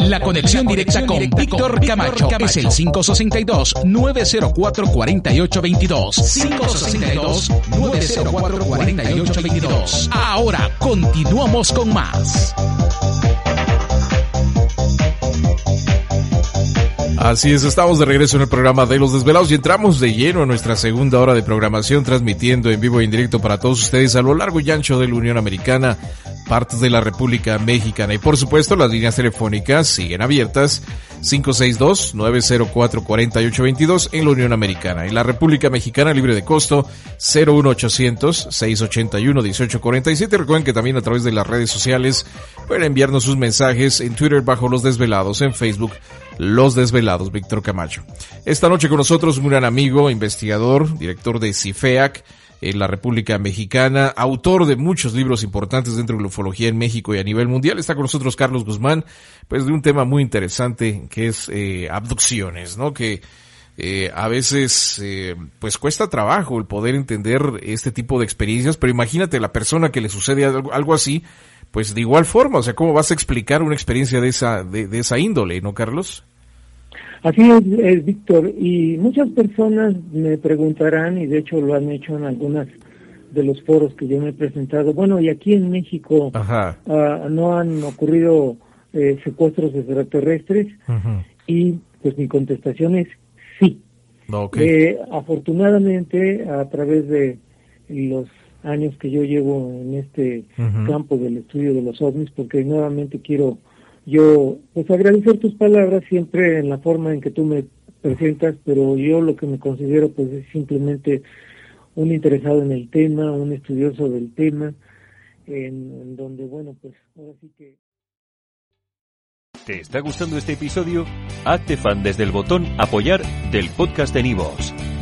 La conexión directa con Víctor Camacho es el 562-904-4822. 562-904-4822. Ahora continuamos con más. Así es, estamos de regreso en el programa de Los Desvelados y entramos de lleno a nuestra segunda hora de programación transmitiendo en vivo e indirecto para todos ustedes a lo largo y ancho de la Unión Americana, partes de la República Mexicana y por supuesto las líneas telefónicas siguen abiertas 562-904-4822 en la Unión Americana. En la República Mexicana libre de costo 01800-681-1847. Recuerden que también a través de las redes sociales pueden enviarnos sus mensajes en Twitter bajo Los Desvelados, en Facebook los Desvelados, Víctor Camacho. Esta noche con nosotros un gran amigo, investigador, director de CIFEAC en la República Mexicana, autor de muchos libros importantes dentro de la ufología en México y a nivel mundial. Está con nosotros Carlos Guzmán, pues de un tema muy interesante que es eh, abducciones, ¿no? Que eh, a veces eh, pues cuesta trabajo el poder entender este tipo de experiencias, pero imagínate la persona que le sucede algo, algo así, pues de igual forma, o sea, ¿cómo vas a explicar una experiencia de esa, de, de esa índole, no, Carlos? Así es, Víctor, y muchas personas me preguntarán, y de hecho lo han hecho en algunas de los foros que yo me he presentado, bueno, y aquí en México uh, no han ocurrido eh, secuestros extraterrestres, y pues mi contestación es sí. Eh, afortunadamente, a través de los años que yo llevo en este campo del estudio de los ovnis, porque nuevamente quiero yo pues agradecer tus palabras siempre en la forma en que tú me presentas, pero yo lo que me considero pues es simplemente un interesado en el tema, un estudioso del tema, en, donde bueno pues ahora sí que... ¿Te está gustando este episodio? Hazte fan desde el botón apoyar del podcast de Nivos.